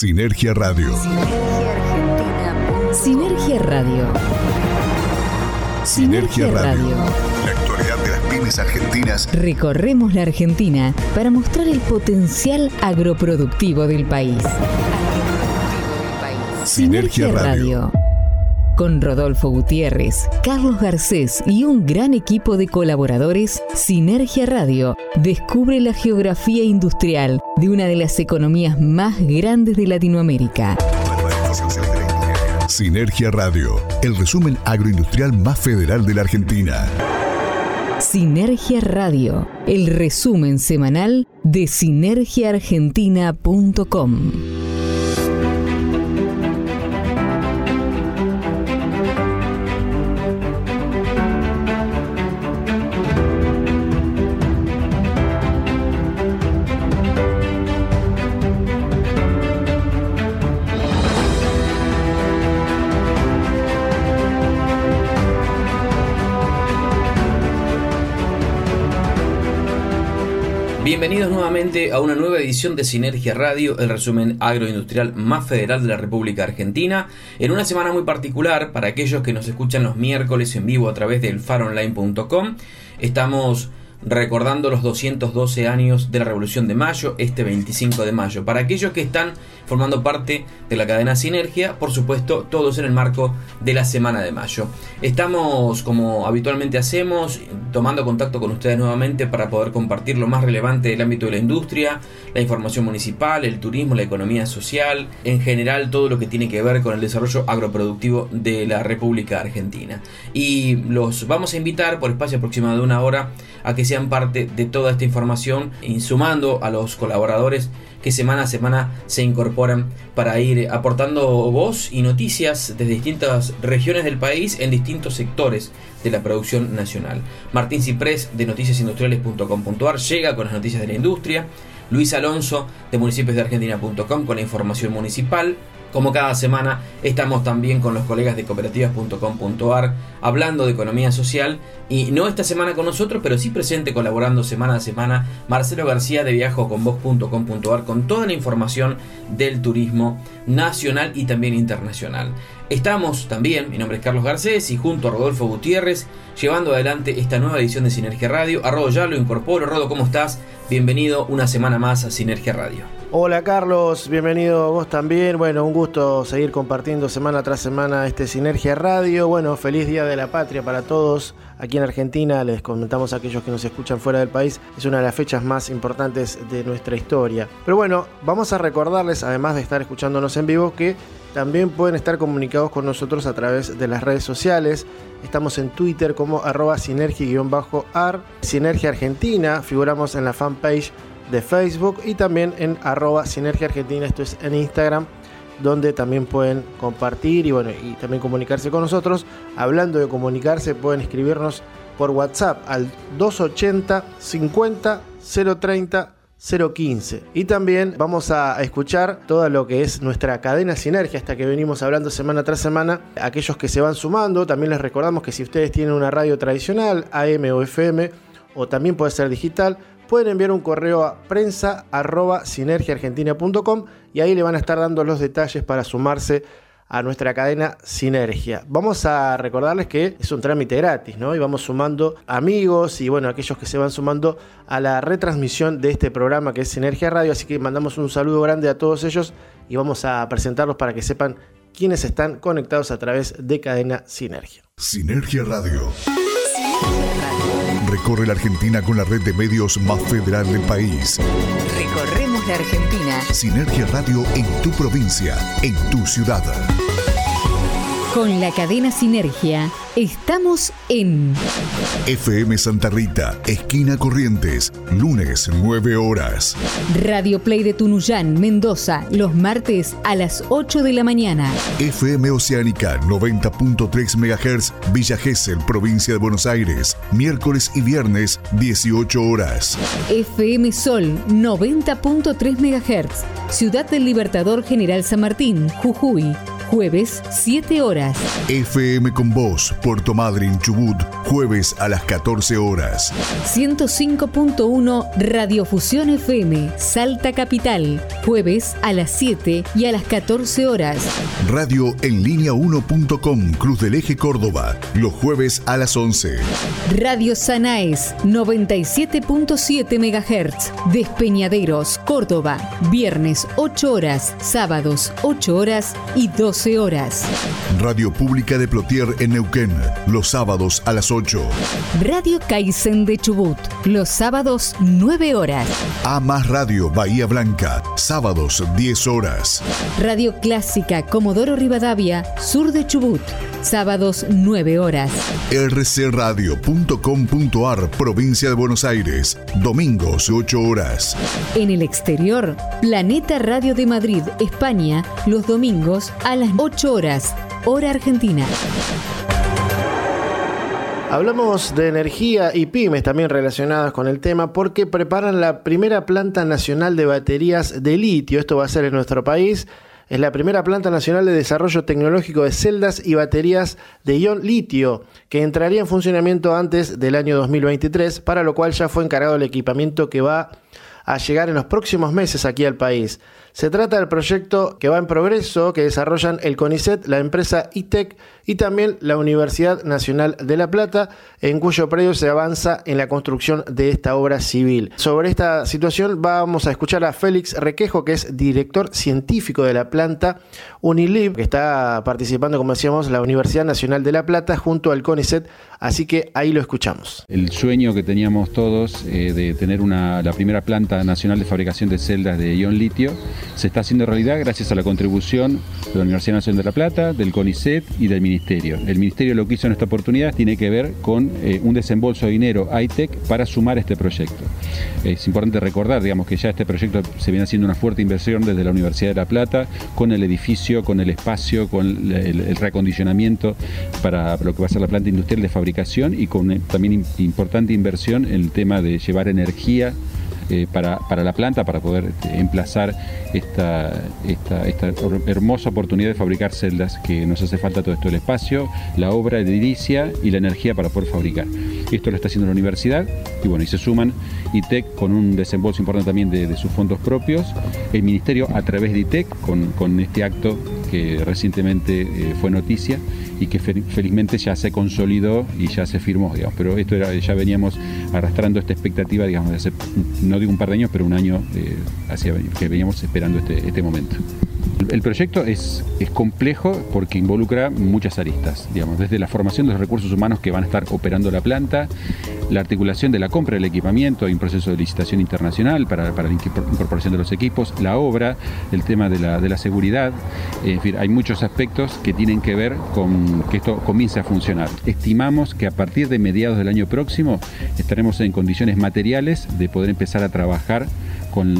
Sinergia Radio. Sinergia Radio. Sinergia Radio. La actualidad de las pymes argentinas. Recorremos la Argentina para mostrar el potencial agroproductivo del país. Sinergia Radio. Con Rodolfo Gutiérrez, Carlos Garcés y un gran equipo de colaboradores, Sinergia Radio descubre la geografía industrial de una de las economías más grandes de Latinoamérica. Sinergia Radio, el resumen agroindustrial más federal de la Argentina. Sinergia Radio, el resumen semanal de sinergiaargentina.com. Bienvenidos nuevamente a una nueva edición de Sinergia Radio, el resumen agroindustrial más federal de la República Argentina, en una semana muy particular para aquellos que nos escuchan los miércoles en vivo a través del faronline.com. Estamos recordando los 212 años de la Revolución de Mayo, este 25 de mayo. Para aquellos que están formando parte de la cadena Sinergia, por supuesto, todos en el marco de la Semana de Mayo. Estamos, como habitualmente hacemos, tomando contacto con ustedes nuevamente para poder compartir lo más relevante del ámbito de la industria, la información municipal, el turismo, la economía social, en general todo lo que tiene que ver con el desarrollo agroproductivo de la República Argentina. Y los vamos a invitar por espacio aproximado de una hora a que sean parte de toda esta información, sumando a los colaboradores que semana a semana se incorporan para ir aportando voz y noticias desde distintas regiones del país en distintos sectores de la producción nacional. Martín Ciprés de noticiasindustriales.com.ar llega con las noticias de la industria. Luis Alonso de municipiosdeargentina.com con la información municipal. Como cada semana estamos también con los colegas de cooperativas.com.ar hablando de economía social y no esta semana con nosotros, pero sí presente colaborando semana a semana Marcelo García de viajoconvos.com.ar con toda la información del turismo nacional y también internacional. Estamos también, mi nombre es Carlos Garcés y junto a Rodolfo Gutiérrez llevando adelante esta nueva edición de Sinergia Radio. A Rodo ya lo incorporo. Rodo, ¿cómo estás? Bienvenido una semana más a Sinergia Radio. Hola Carlos, bienvenido vos también. Bueno, un gusto seguir compartiendo semana tras semana este Sinergia Radio. Bueno, feliz Día de la Patria para todos. Aquí en Argentina, les comentamos a aquellos que nos escuchan fuera del país, es una de las fechas más importantes de nuestra historia. Pero bueno, vamos a recordarles, además de estar escuchándonos en vivo, que también pueden estar comunicados con nosotros a través de las redes sociales. Estamos en Twitter como arroba sinergia-ar, Sinergia Argentina, figuramos en la fanpage de Facebook y también en arroba Sinergia Argentina, esto es en Instagram, donde también pueden compartir y, bueno, y también comunicarse con nosotros. Hablando de comunicarse, pueden escribirnos por WhatsApp al 280 50 030 015. Y también vamos a escuchar todo lo que es nuestra cadena Sinergia, hasta que venimos hablando semana tras semana. Aquellos que se van sumando, también les recordamos que si ustedes tienen una radio tradicional, AM o FM, o también puede ser digital, pueden enviar un correo a prensa sinergiaargentina.com y ahí le van a estar dando los detalles para sumarse a nuestra cadena Sinergia. Vamos a recordarles que es un trámite gratis, ¿no? Y vamos sumando amigos y bueno, aquellos que se van sumando a la retransmisión de este programa que es Sinergia Radio, así que mandamos un saludo grande a todos ellos y vamos a presentarlos para que sepan quiénes están conectados a través de cadena Sinergia. Sinergia Radio. Recorre la Argentina con la red de medios más federal del país. Recorremos la Argentina Sinergia Radio en tu provincia, en tu ciudad. con la cadena Sinergia. Estamos en FM Santa Rita, esquina Corrientes, lunes 9 horas. Radio Play de Tunuyán, Mendoza, los martes a las 8 de la mañana. FM Oceánica 90.3 MHz, Villa Gesell, provincia de Buenos Aires, miércoles y viernes 18 horas. FM Sol 90.3 MHz, Ciudad del Libertador General San Martín, Jujuy, jueves 7 horas. FM con Voz, Puerto Madryn, Chubut, jueves a las 14 horas. 105.1 Radiofusión FM, Salta Capital, jueves a las 7 y a las 14 horas. Radio en línea 1.com, Cruz del Eje Córdoba, los jueves a las 11. Radio Sanaes, 97.7 MHz, Despeñaderos, Córdoba, viernes 8 horas, sábados 8 horas y 12 horas. Radio Pública de Plotier en Neuquén, los sábados a las 8. Radio Kaizen de Chubut, los sábados 9 horas. A más Radio Bahía Blanca, sábados 10 horas. Radio Clásica Comodoro Rivadavia, sur de Chubut, sábados 9 horas. rcradio.com.ar, provincia de Buenos Aires, domingos 8 horas. En el exterior, Planeta Radio de Madrid, España, los domingos a las 8 horas, hora argentina. Hablamos de energía y pymes también relacionadas con el tema porque preparan la primera planta nacional de baterías de litio. Esto va a ser en nuestro país. Es la primera planta nacional de desarrollo tecnológico de celdas y baterías de ion litio, que entraría en funcionamiento antes del año 2023, para lo cual ya fue encargado el equipamiento que va a llegar en los próximos meses aquí al país. Se trata del proyecto que va en progreso, que desarrollan el CONICET, la empresa ITEC y también la Universidad Nacional de La Plata, en cuyo predio se avanza en la construcción de esta obra civil. Sobre esta situación vamos a escuchar a Félix Requejo, que es director científico de la planta Unilib, que está participando, como decíamos, la Universidad Nacional de La Plata junto al CONICET, así que ahí lo escuchamos. El sueño que teníamos todos eh, de tener una, la primera planta nacional de fabricación de celdas de ion litio se está haciendo realidad gracias a la contribución de la Universidad Nacional de La Plata, del CONICET y del Ministerio. El Ministerio lo que hizo en esta oportunidad tiene que ver con eh, un desembolso de dinero ITEC para sumar este proyecto. Es importante recordar, digamos, que ya este proyecto se viene haciendo una fuerte inversión desde la Universidad de La Plata, con el edificio, con el espacio, con el, reacondicionamiento para lo que va a ser la planta industrial de fabricación y con eh, también importante inversión en el tema de llevar energía eh, para, la planta, para poder este, emplazar esta, esta, hermosa oportunidad de fabricar celdas que nos hace falta todo esto, el espacio, la obra edilicia y la energía para poder fabricar. Esto lo está haciendo la universidad y bueno, y se suman ITEC con un desembolso importante también de, sus fondos propios, el Ministerio a través de ITEC con, con este acto que recientemente eh, fue noticia y que felizmente ya se consolidó y ya se firmó, digamos. Pero esto era, ya veníamos arrastrando esta expectativa, digamos, de hace, no digo un par de años, pero un año eh, hacia, que veníamos esperando este, este momento. El proyecto es, es, complejo porque involucra muchas aristas, digamos, desde la formación de los recursos humanos que van a estar operando la planta, la articulación de la compra del equipamiento, proceso de licitación internacional para, para la incorporación de los equipos, la obra, el tema de la, de la seguridad, en fin, hay muchos aspectos que tienen que ver con que esto comience a funcionar. Estimamos que a partir de mediados del año próximo estaremos en condiciones materiales de poder empezar a trabajar con,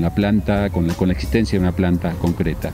la planta, con la, con la, existencia de una planta concreta.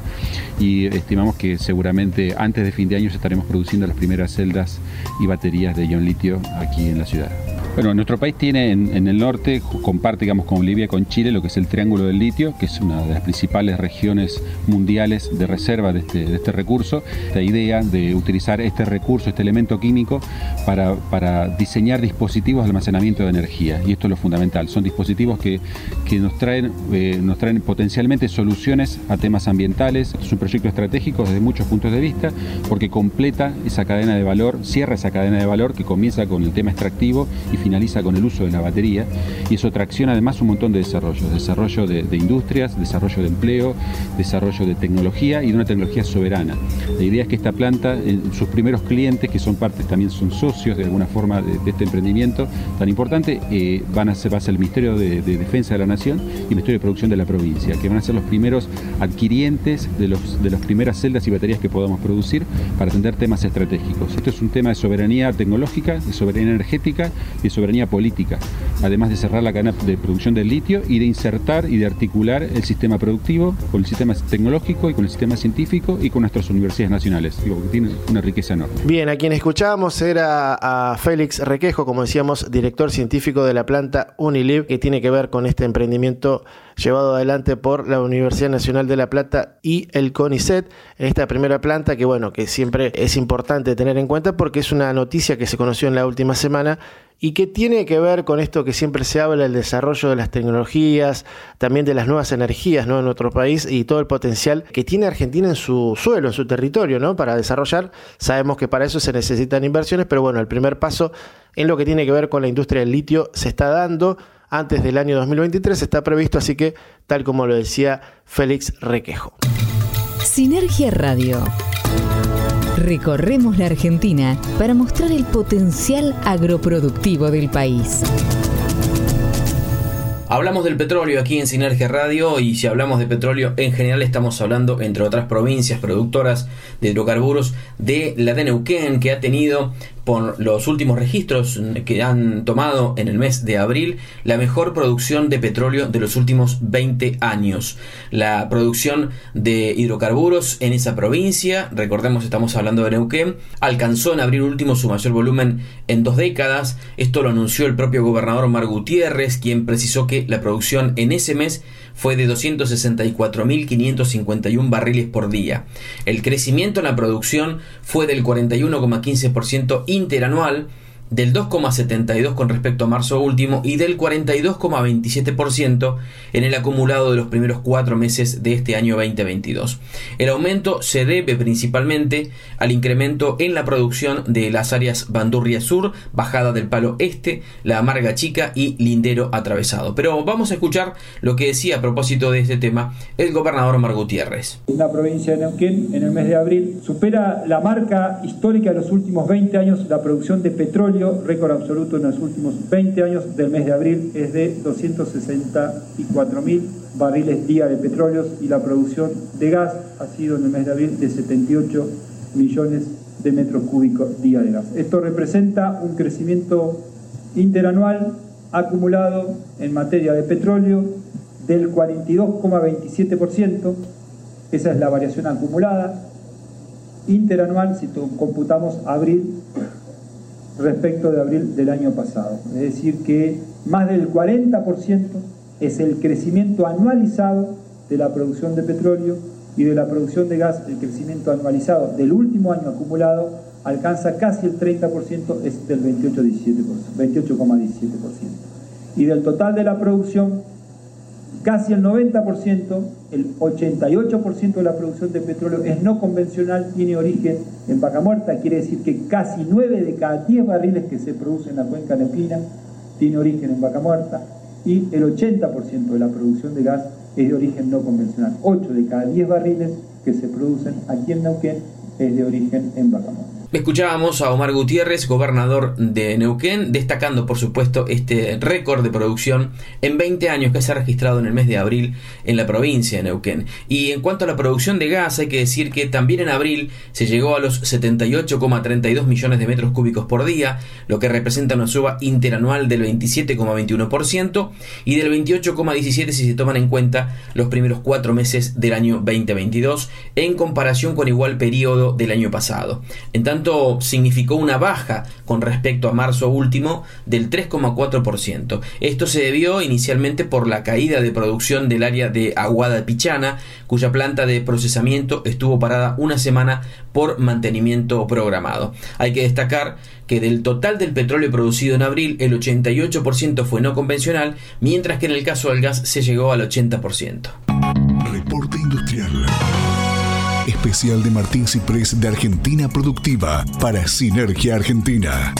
Y estimamos que seguramente antes de fin de año estaremos produciendo las primeras celdas y baterías de ion litio aquí en la ciudad. Bueno, nuestro país tiene en, el norte, comparte digamos con Bolivia, con Chile, lo que es el Triángulo del Litio, que es una de las principales regiones mundiales de reserva de este, este recurso. La idea de utilizar este recurso, este elemento químico, para, para, diseñar dispositivos de almacenamiento de energía. Y esto es lo fundamental. Son dispositivos que, que nos, eh, nos traen potencialmente soluciones a temas ambientales. Es un proyecto estratégico desde muchos puntos de vista, porque completa esa cadena de valor, cierra esa cadena de valor que comienza con el tema extractivo y finaliza con el uso de la batería y eso tracciona además un montón de desarrollos, desarrollo de, industrias, desarrollo de empleo, desarrollo de tecnología y de una tecnología soberana. La idea es que esta planta, sus primeros clientes, que son partes, también son socios de alguna forma de, este emprendimiento tan importante, eh, van a ser, va a ser el Ministerio de, Defensa de la Nación Ministerio de Producción de la provincia, que van a ser los primeros adquirientes de, los, de las primeras celdas y baterías que podamos producir para atender temas estratégicos. Esto es un tema de soberanía tecnológica, de soberanía energética y soberanía política, además de cerrar la cadena de producción del litio y de insertar y de articular el sistema productivo con el sistema tecnológico y con el sistema científico y con nuestras universidades nacionales. Que tiene una riqueza enorme. Bien, a quien escuchábamos era a Félix Requejo, como decíamos, director científico de la planta Unilib, que tiene que ver con este emprendimiento llevado adelante por la Universidad Nacional de La Plata y el CONICET. Esta primera planta que bueno, que siempre es importante tener en cuenta porque es una noticia que se conoció en la última semana y que tiene que ver con esto que siempre se habla, el desarrollo de las tecnologías, también de las nuevas energías ¿no? en nuestro país y todo el potencial que tiene Argentina en su suelo, en su territorio, ¿no? para desarrollar. Sabemos que para eso se necesitan inversiones, pero bueno, el primer paso en lo que tiene que ver con la industria del litio se está dando antes del año 2023, está previsto, así que tal como lo decía Félix Requejo. Sinergia Radio Recorremos la Argentina para mostrar el potencial agroproductivo del país. Hablamos del petróleo aquí en Sinergia Radio y si hablamos de petróleo en general estamos hablando, entre otras provincias productoras de hidrocarburos, de la de Neuquén que ha tenido por los últimos registros que han tomado en el mes de abril, la mejor producción de petróleo de los últimos 20 años. La producción de hidrocarburos en esa provincia, recordemos estamos hablando de Neuquén, alcanzó en abril último su mayor volumen en dos décadas. Esto lo anunció el propio gobernador Mar Gutiérrez, quien precisó que la producción en ese mes fue de 264.551 barriles por día. El crecimiento en la producción fue del 41,15% interanual del 2,72 con respecto a marzo último y del 42,27% en el acumulado de los primeros cuatro meses de este año 2022. El aumento se debe principalmente al incremento en la producción de las áreas Bandurria Sur, Bajada del Palo Este, La Amarga Chica y Lindero Atravesado. Pero vamos a escuchar lo que decía a propósito de este tema el gobernador Mar Gutiérrez. La provincia de Neuquén en el mes de abril supera la marca histórica de los últimos 20 años la producción de petróleo récord absoluto en los últimos 20 años del mes de abril es de 264 mil barriles día de petróleo y la producción de gas ha sido en el mes de abril de 78 millones de metros cúbicos día de gas. Esto representa un crecimiento interanual acumulado en materia de petróleo del 42,27%, esa es la variación acumulada, interanual si computamos abril respecto de abril del año pasado. Es decir, que más del 40% es el crecimiento anualizado de la producción de petróleo y de la producción de gas, el crecimiento anualizado del último año acumulado alcanza casi el 30%, es del 28,17%. y del total de la producción, casi el 90%, el 88% de la producción de petróleo es no convencional, tiene origen en vaca muerta, quiere decir que casi 9 de cada 10 barriles que se producen en la cuenca neuquina tiene origen en vaca muerta y el 80% de la producción de gas es de origen no convencional. 8 de cada 10 barriles que se producen aquí en Neuquén es de origen en vaca muerta. Escuchábamos a Omar Gutiérrez, gobernador de Neuquén, destacando por supuesto este récord de producción en 20 años que se ha registrado en el mes de abril en la provincia de Neuquén. Y en cuanto a la producción de gas, hay que decir que también en abril se llegó a los 78,32 millones de metros cúbicos por día, lo que representa una suba interanual del 27,21% y del 28,17 si se toman en cuenta los primeros cuatro meses del año 2022 en comparación con igual periodo del año pasado. En tanto, significó una baja con respecto a marzo último del 3,4%. Esto se debió inicialmente por la caída de producción del área de Aguada Pichana, cuya planta de procesamiento estuvo parada una semana por mantenimiento programado. Hay que destacar que del total del petróleo producido en abril, el 88% fue no convencional, mientras que en el caso del gas se llegó al 80%. Reporte industrial especial de Martín Ciprés de Argentina Productiva para Sinergia Argentina.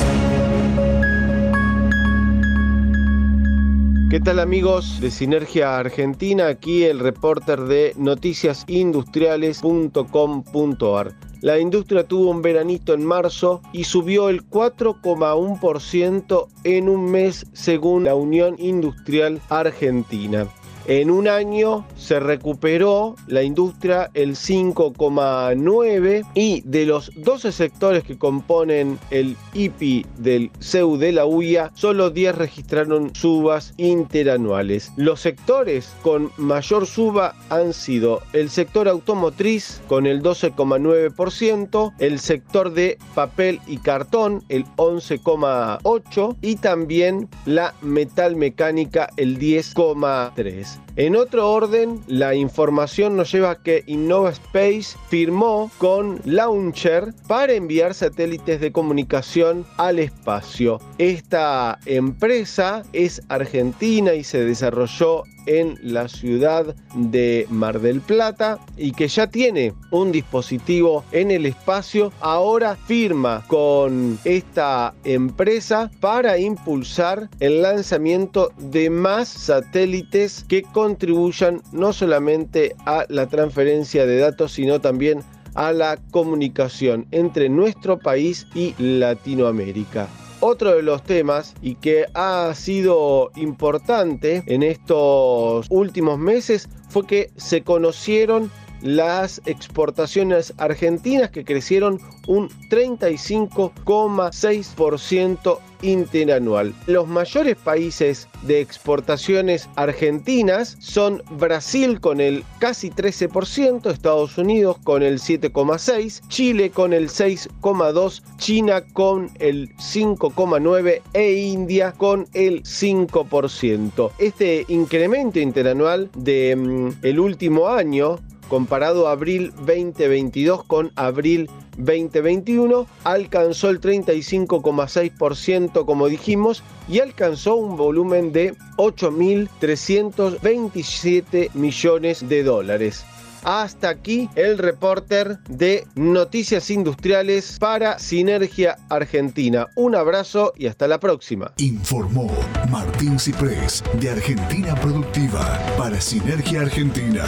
¿Qué tal amigos de Sinergia Argentina? Aquí el reporter de noticiasindustriales.com.ar. La industria tuvo un veranito en marzo y subió el 4,1% en un mes según la Unión Industrial Argentina. En un año se recuperó la industria el 5,9 y de los 12 sectores que componen el IPI del CEU de la UIA, solo 10 registraron subas interanuales. Los sectores con mayor suba han sido el sector automotriz con el 12,9%, el sector de papel y cartón el 11,8% y también la metal mecánica el 10,3%. En otro orden, la información nos lleva a que Innova Space firmó con Launcher para enviar satélites de comunicación al espacio. Esta empresa es argentina y se desarrolló en la ciudad de Mar del Plata y que ya tiene un dispositivo en el espacio, ahora firma con esta empresa para impulsar el lanzamiento de más satélites que contribuyan no solamente a la transferencia de datos, sino también a la comunicación entre nuestro país y Latinoamérica. Otro de los temas y que ha sido importante en estos últimos meses fue que se conocieron las exportaciones argentinas que crecieron un 35,6% interanual. Los mayores países de exportaciones argentinas son Brasil con el casi 13%, Estados Unidos con el 7,6%, Chile con el 6,2%, China con el 5,9% e India con el 5%. Este incremento interanual del mm, último año comparado abril 2022 con abril 2021, alcanzó el 35,6% como dijimos y alcanzó un volumen de 8.327 millones de dólares. Hasta aquí el reporter de Noticias Industriales para Sinergia Argentina. Un abrazo y hasta la próxima. Informó Martín Ciprés de Argentina Productiva para Sinergia Argentina.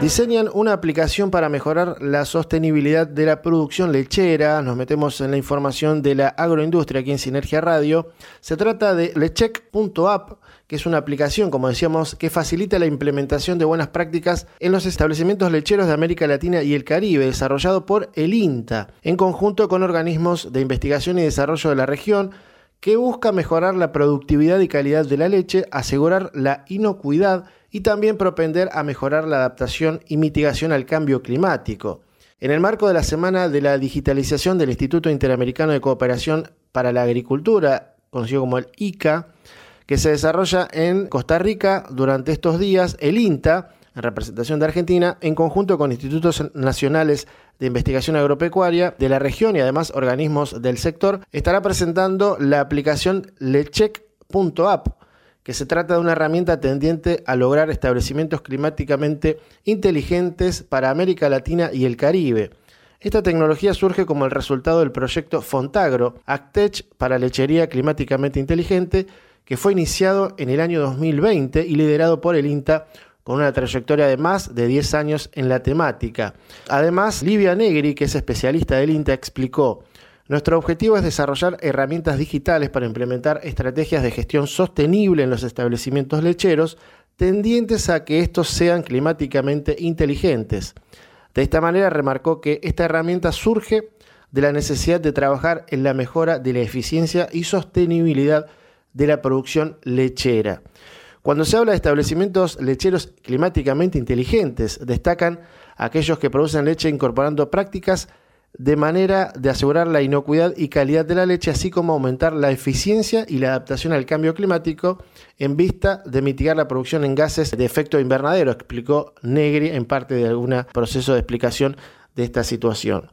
Diseñan una aplicación para mejorar la sostenibilidad de la producción lechera. Nos metemos en la información de la agroindustria aquí en Sinergia Radio. Se trata de lecheck.app, que es una aplicación, como decíamos, que facilita la implementación de buenas prácticas en los establecimientos lecheros de América Latina y el Caribe, desarrollado por el INTA, en conjunto con organismos de investigación y desarrollo de la región que busca mejorar la productividad y calidad de la leche, asegurar la inocuidad y también propender a mejorar la adaptación y mitigación al cambio climático. En el marco de la Semana de la Digitalización del Instituto Interamericano de Cooperación para la Agricultura, conocido como el ICA, que se desarrolla en Costa Rica durante estos días, el INTA, en representación de Argentina, en conjunto con institutos nacionales de investigación agropecuaria de la región y además organismos del sector, estará presentando la aplicación lecheck.app, que se trata de una herramienta tendiente a lograr establecimientos climáticamente inteligentes para América Latina y el Caribe. Esta tecnología surge como el resultado del proyecto Fontagro, Actech para lechería climáticamente inteligente, que fue iniciado en el año 2020 y liderado por el INTA con una trayectoria de más de 10 años en la temática. Además, Livia Negri, que es especialista del INTA, explicó, nuestro objetivo es desarrollar herramientas digitales para implementar estrategias de gestión sostenible en los establecimientos lecheros, tendientes a que estos sean climáticamente inteligentes. De esta manera remarcó que esta herramienta surge de la necesidad de trabajar en la mejora de la eficiencia y sostenibilidad de la producción lechera. Cuando se habla de establecimientos lecheros climáticamente inteligentes, destacan aquellos que producen leche incorporando prácticas de manera de asegurar la inocuidad y calidad de la leche, así como aumentar la eficiencia y la adaptación al cambio climático en vista de mitigar la producción en gases de efecto invernadero, explicó Negri en parte de algún proceso de explicación de esta situación.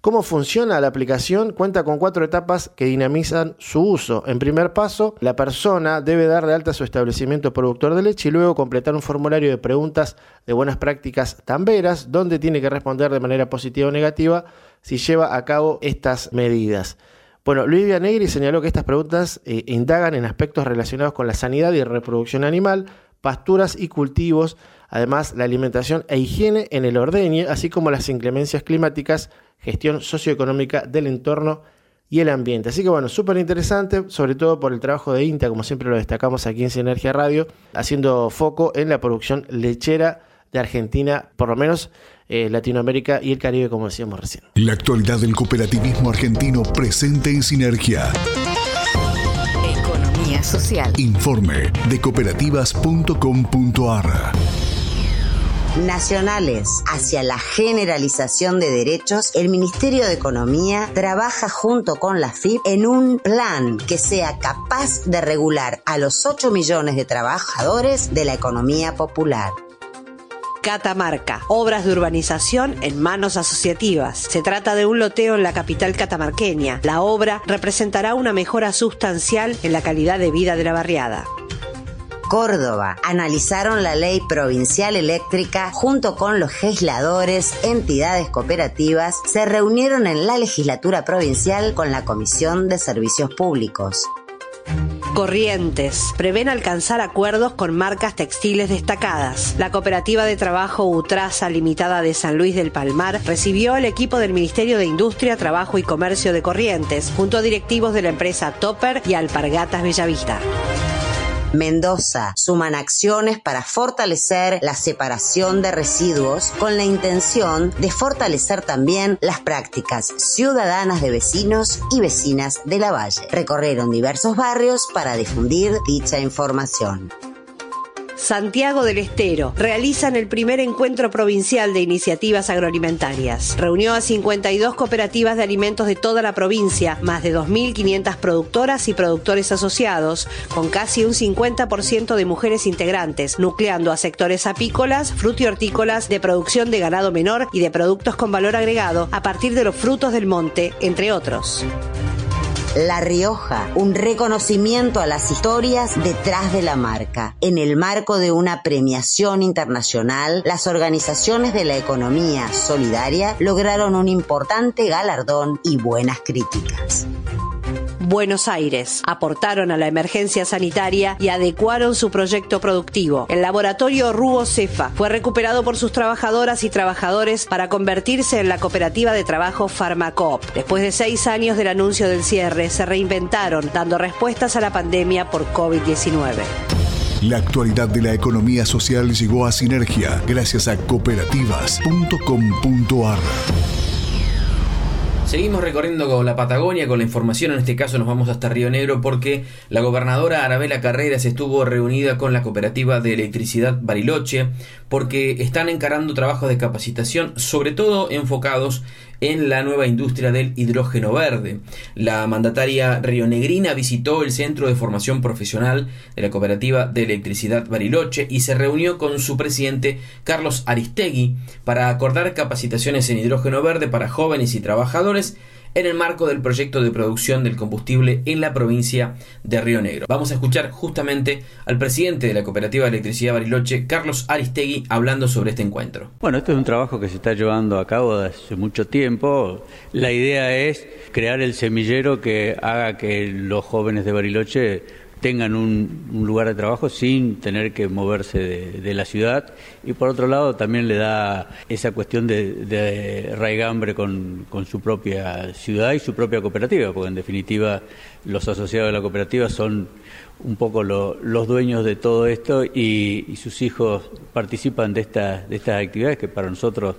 ¿Cómo funciona la aplicación? Cuenta con cuatro etapas que dinamizan su uso. En primer paso, la persona debe dar de alta su establecimiento productor de leche y luego completar un formulario de preguntas de buenas prácticas tamberas, donde tiene que responder de manera positiva o negativa si lleva a cabo estas medidas. Bueno, Luis Negri señaló que estas preguntas eh, indagan en aspectos relacionados con la sanidad y reproducción animal, pasturas y cultivos, además la alimentación e higiene en el ordeñe, así como las inclemencias climáticas, gestión socioeconómica del entorno y el ambiente. Así que bueno, súper interesante, sobre todo por el trabajo de INTA, como siempre lo destacamos aquí en Sinergia Radio, haciendo foco en la producción lechera de Argentina, por lo menos eh, Latinoamérica y el Caribe, como decíamos recién. La actualidad del cooperativismo argentino presente en Sinergia. Economía social. Informe de cooperativas.com.ar. nacionales hacia la generalización de derechos, el Ministerio de Economía trabaja junto con la FIP en un plan que sea capaz de regular a los 8 millones de trabajadores de la economía popular. Catamarca, obras de urbanización en manos asociativas. Se trata de un loteo en la capital catamarqueña. La obra representará una mejora sustancial en la calidad de vida de la barriada. Córdoba analizaron la ley provincial eléctrica junto con los legisladores, entidades cooperativas, se reunieron en la legislatura provincial con la Comisión de Servicios Públicos. Corrientes prevén alcanzar acuerdos con marcas textiles destacadas. La cooperativa de trabajo Utraza Limitada de San Luis del Palmar recibió al equipo del Ministerio de Industria, Trabajo y Comercio de Corrientes, junto a directivos de la empresa Topper y Alpargatas Bellavista. Mendoza suman acciones para fortalecer la separación de residuos con la intención de fortalecer también las prácticas ciudadanas de vecinos y vecinas de la Valle. Recorrieron diversos barrios para difundir dicha información. Santiago del Estero realizan el primer encuentro provincial de iniciativas agroalimentarias. Reunió a 52 cooperativas de alimentos de toda la provincia, más de 2.500 productoras y productores asociados, con casi un 50% de mujeres integrantes, nucleando a sectores apícolas, frutihortícolas, de producción de ganado menor y de productos con valor agregado a partir de los frutos del monte, entre otros. La Rioja, un reconocimiento a las historias detrás de la marca. En el marco de una premiación internacional, las organizaciones de la economía solidaria lograron un importante galardón y buenas críticas. Buenos Aires. Aportaron a la emergencia sanitaria y adecuaron su proyecto productivo. El laboratorio Ruo Cefa fue recuperado por sus trabajadoras y trabajadores para convertirse en la cooperativa de trabajo Farmacoop. Después de seis años del anuncio del cierre, se reinventaron dando respuestas a la pandemia por COVID-19. La actualidad de la economía social llegó a Sinergia gracias a cooperativas.com.ar. Seguimos recorriendo con la Patagonia con la información, en este caso nos vamos hasta Río Negro porque la gobernadora Arabela Carreras estuvo reunida con la cooperativa de electricidad Bariloche porque están encarando trabajos de capacitación, sobre todo enfocados en la nueva industria del hidrógeno verde. La mandataria rionegrina visitó el Centro de Formación Profesional de la Cooperativa de Electricidad Bariloche y se reunió con su presidente Carlos Aristegui para acordar capacitaciones en hidrógeno verde para jóvenes y trabajadores en el marco del proyecto de producción del combustible en la provincia de Río Negro. Vamos a escuchar justamente al presidente de la Cooperativa de Electricidad Bariloche, Carlos Aristegui, hablando sobre este encuentro. Bueno, esto es un trabajo que se está llevando a cabo desde hace mucho tiempo. La idea es crear el semillero que haga que los jóvenes de Bariloche tengan un, lugar de trabajo sin tener que moverse de, la ciudad. Y por otro lado también le da esa cuestión de, raigambre con, su propia ciudad y su propia cooperativa, porque en definitiva los asociados de la cooperativa son un poco los dueños de todo esto y, y sus hijos participan de, estas de estas actividades que para nosotros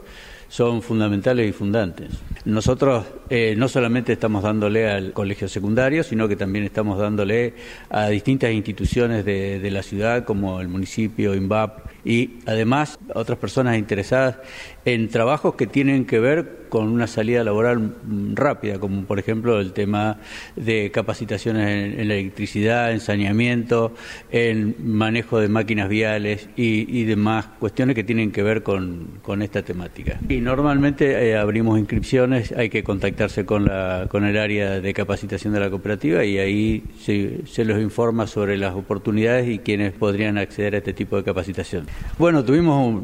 son fundamentales y fundantes. Nosotros eh, no solamente estamos dándole al colegio secundario, sino que también estamos dándole a distintas instituciones de, la ciudad, como el municipio, INVAP, y además a otras personas interesadas en trabajos que tienen que ver con una salida laboral rápida, como por ejemplo el tema de capacitaciones en, electricidad, en saneamiento, en manejo de máquinas viales y, demás cuestiones que tienen que ver con, esta temática. Y normalmente eh, abrimos inscripciones, hay que contactarse con, la, con el área de capacitación de la cooperativa y ahí se, los informa sobre las oportunidades y quienes podrían acceder a este tipo de capacitación. Bueno, tuvimos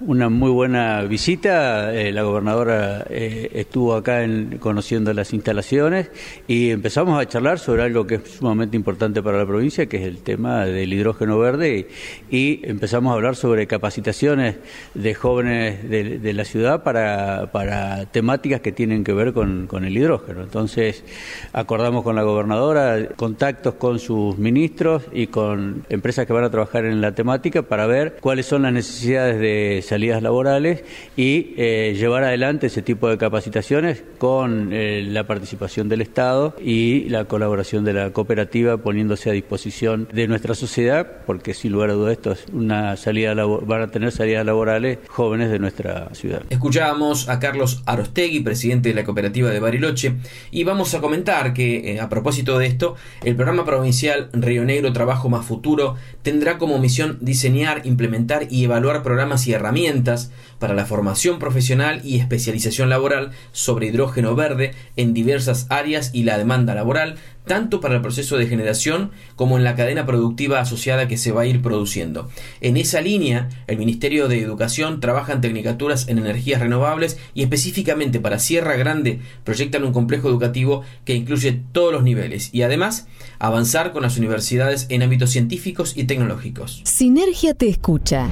una muy buena visita, eh, la gobernadora eh, estuvo acá conociendo las instalaciones y empezamos a charlar sobre algo que es sumamente importante para la provincia, que es el tema del hidrógeno verde y, empezamos a hablar sobre capacitaciones de jóvenes de, la ciudad para, para, temáticas que tienen que ver con, con el hidrógeno. Entonces acordamos con la gobernadora contactos con sus ministros y con empresas que van a trabajar en la temática para ver cuáles son las necesidades de salidas laborales y eh, llevar adelante ese tipo de capacitaciones con eh, la participación del Estado y la colaboración de la cooperativa poniéndose a disposición de nuestra sociedad, porque sin lugar a dudas esto es una salida van a tener salidas laborales jóvenes de nuestra ciudad. Escuchábamos a Carlos Arostegui, presidente de la cooperativa de Bariloche, y vamos a comentar que eh, a propósito de esto, el programa provincial Río Negro Trabajo más Futuro tendrá como misión diseñar, implementar y evaluar programas y herramientas para la formación profesional y especialización laboral sobre hidrógeno verde en diversas áreas y la demanda laboral, tanto para el proceso de generación como en la cadena productiva asociada que se va a ir produciendo. En esa línea, el Ministerio de Educación trabaja en tecnicaturas en energías renovables y específicamente para Sierra Grande proyectan un complejo educativo que incluye todos los niveles y además avanzar con las universidades en ámbitos científicos y tecnológicos. Sinergia te escucha.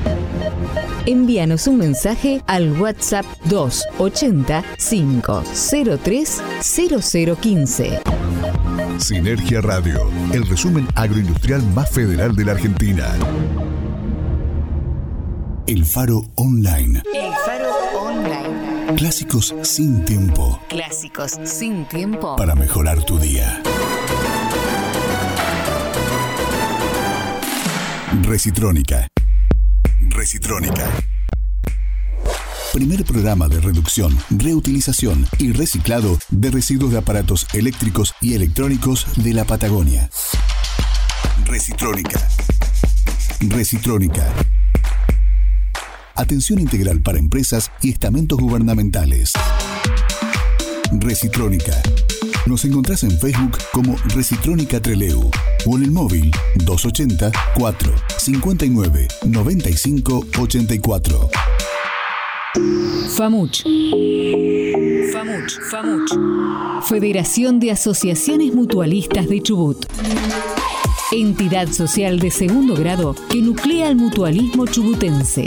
Envíanos un mensaje al WhatsApp 280 503 0015. Sinergia Radio, el resumen agroindustrial más federal de la Argentina. El Faro Online. El Faro Online. Clásicos sin tiempo. Clásicos sin tiempo. Para mejorar tu día. Recitrónica. Recitrónica. Primer programa de reducción, reutilización y reciclado de residuos de aparatos eléctricos y electrónicos de la Patagonia. Recitrónica. Recitrónica. Atención integral para empresas y estamentos gubernamentales. Recitrónica. Nos encontrás en Facebook como Recitrónica Treleu o en el móvil 280 4 59 95 84. FAMUCH. FAMUCH. FAMUCH. Federación de Asociaciones Mutualistas de Chubut. Entidad social de segundo grado que nuclea el mutualismo chubutense.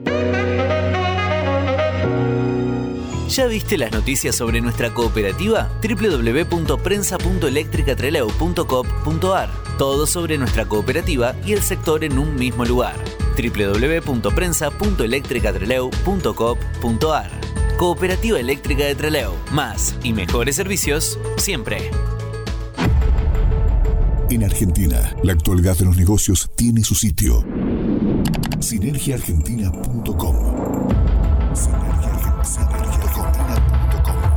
¿Ya viste las noticias sobre nuestra cooperativa? www.prensa.electricatreleu.com.ar Todo sobre nuestra cooperativa y el sector en un mismo lugar. www.prensa.electricatreleu.com.ar Cooperativa Eléctrica de Treleu. Más y mejores servicios siempre. En Argentina, la actualidad de los negocios tiene su sitio. Sinergiaargentina.com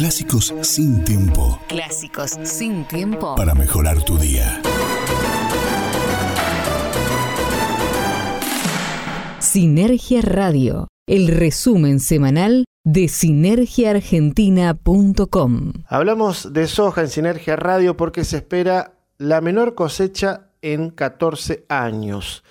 Clásicos sin tiempo. Clásicos sin tiempo. Para mejorar tu día. Sinergia Radio. El resumen semanal de sinergiaargentina.com. Hablamos de soja en Sinergia Radio porque se espera la menor cosecha en 14 años.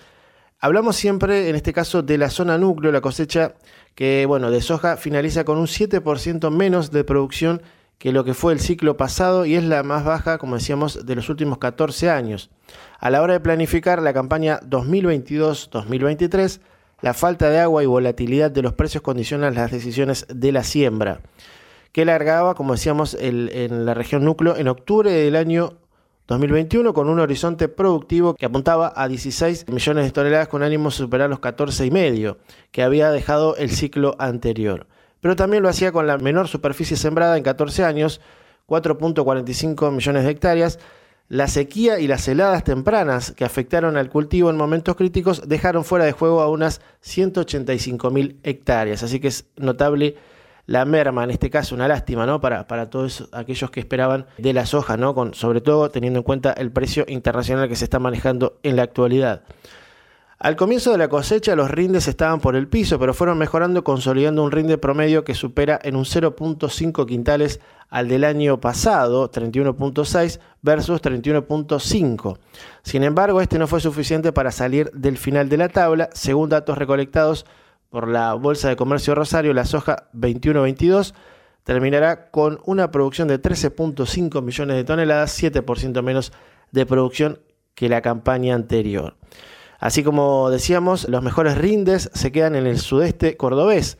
Hablamos siempre, en este caso, de la zona núcleo, la cosecha que bueno, de soja finaliza con un 7% menos de producción que lo que fue el ciclo pasado y es la más baja, como decíamos, de los últimos 14 años. A la hora de planificar la campaña 2022-2023, la falta de agua y volatilidad de los precios condicionan las decisiones de la siembra, que largaba, como decíamos, en la región núcleo en octubre del año 2021 con un horizonte productivo que apuntaba a 16 millones de toneladas con ánimo de superar los 14 y medio que había dejado el ciclo anterior. Pero también lo hacía con la menor superficie sembrada en 14 años, 4.45 millones de hectáreas. La sequía y las heladas tempranas que afectaron al cultivo en momentos críticos dejaron fuera de juego a unas 185 mil hectáreas. Así que es notable la merma, en este caso una lástima, ¿no? Para, para todos aquellos que esperaban de la soja, ¿no? Con, sobre todo teniendo en cuenta el precio internacional que se está manejando en la actualidad. Al comienzo de la cosecha los rindes estaban por el piso, pero fueron mejorando consolidando un rinde promedio que supera en un 0.5 quintales al del año pasado, 31.6 versus 31.5. Sin embargo, este no fue suficiente para salir del final de la tabla, según datos recolectados por la Bolsa de Comercio Rosario, la soja 21-22 terminará con una producción de 13.5 millones de toneladas, 7% menos de producción que la campaña anterior. Así como decíamos, los mejores rindes se quedan en el sudeste cordobés,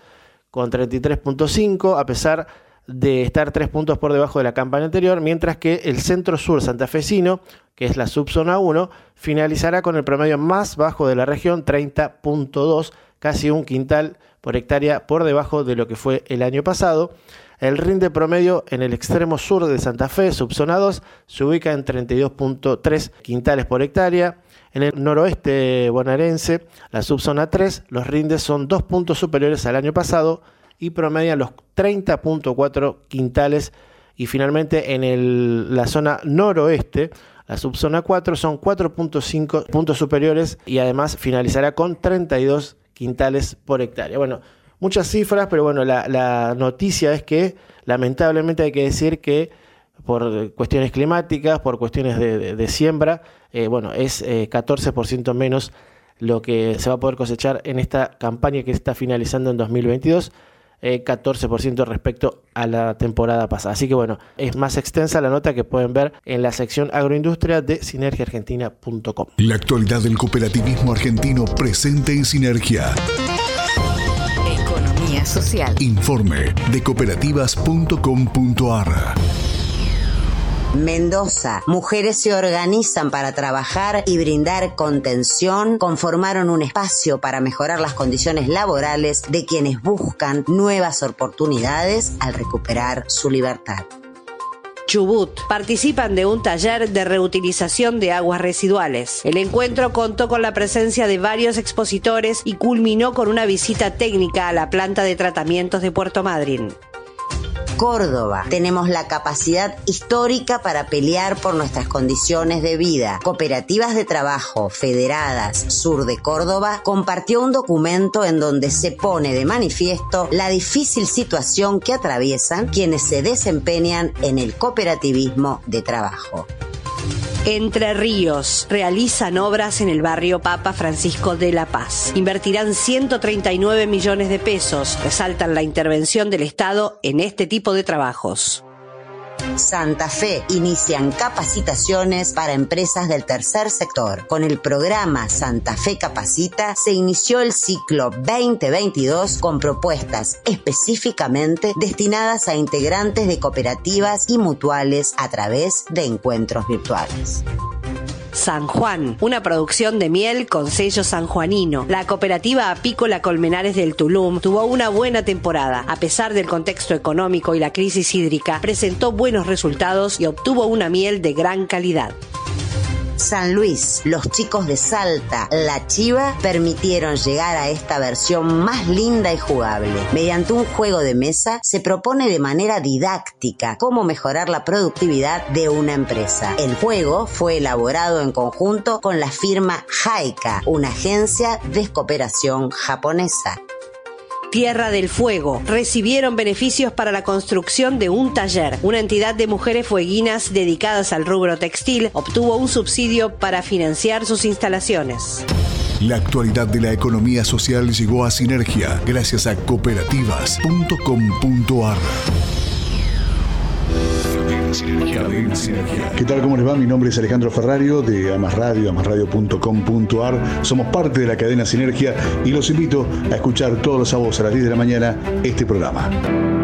con 33.5, a pesar de estar 3 puntos por debajo de la campaña anterior, mientras que el centro sur santafesino, que es la subzona 1, finalizará con el promedio más bajo de la región, 30.2 casi un quintal por hectárea por debajo de lo que fue el año pasado. El rinde promedio en el extremo sur de Santa Fe, subzona 2, se ubica en 32.3 quintales por hectárea. En el noroeste bonaerense, la subzona 3, los rindes son dos puntos superiores al año pasado y promedian los 30.4 quintales. Y finalmente en la zona noroeste, la subzona 4 son 4.5 puntos superiores y además finalizará con 32 quintales por hectárea. Bueno, muchas cifras, pero bueno, la, noticia es que lamentablemente hay que decir que por cuestiones climáticas, por cuestiones de, siembra, eh, bueno, es 14% eh, menos lo que se va a poder cosechar en esta campaña que está finalizando en 2022. 14% eh, respecto a la temporada pasada. Así que bueno, es más extensa la nota que pueden ver en la sección agroindustria de sinergiaargentina.com. La actualidad del cooperativismo argentino presente en Sinergia. Economía social. Informe de cooperativas.com.ar. Mendoza. Mujeres se organizan para trabajar y brindar contención, conformaron un espacio para mejorar las condiciones laborales de quienes buscan nuevas oportunidades al recuperar su libertad. Chubut participan de un taller de reutilización de aguas residuales. El encuentro contó con la presencia de varios expositores y culminó con una visita técnica a la planta de tratamientos de Puerto Madryn. Córdoba. Tenemos la capacidad histórica para pelear por nuestras condiciones de vida. Cooperativas de Trabajo Federadas Sur de Córdoba compartió un documento en donde se pone de manifiesto la difícil situación que atraviesan quienes se desempeñan en el cooperativismo de trabajo. Entre Ríos realizan obras en el barrio Papa Francisco de la Paz. Invertirán 139 millones de pesos. Resaltan la intervención del Estado en este tipo de trabajos. Santa Fe inician capacitaciones para empresas del tercer sector. Con el programa Santa Fe Capacita se inició el ciclo 2022 con propuestas específicamente destinadas a integrantes de cooperativas y mutuales a través de encuentros virtuales. San Juan, una producción de miel con sello sanjuanino. La cooperativa apícola Colmenares del Tulum tuvo una buena temporada. A pesar del contexto económico y la crisis hídrica, presentó buenos resultados y obtuvo una miel de gran calidad. San Luis, los chicos de Salta, La Chiva, permitieron llegar a esta versión más linda y jugable. Mediante un juego de mesa se propone de manera didáctica cómo mejorar la productividad de una empresa. El juego fue elaborado en conjunto con la firma Haika, una agencia de cooperación japonesa. Tierra del Fuego recibieron beneficios para la construcción de un taller. Una entidad de mujeres fueguinas dedicadas al rubro textil obtuvo un subsidio para financiar sus instalaciones. La actualidad de la economía social llegó a Sinergia gracias a cooperativas.com.ar. ¿Qué tal? ¿Cómo les va? Mi nombre es Alejandro Ferrario de Amas Radio, amasradio.com.ar. Somos parte de la cadena Sinergia y los invito a escuchar todos los sábados a las 10 de la mañana este programa.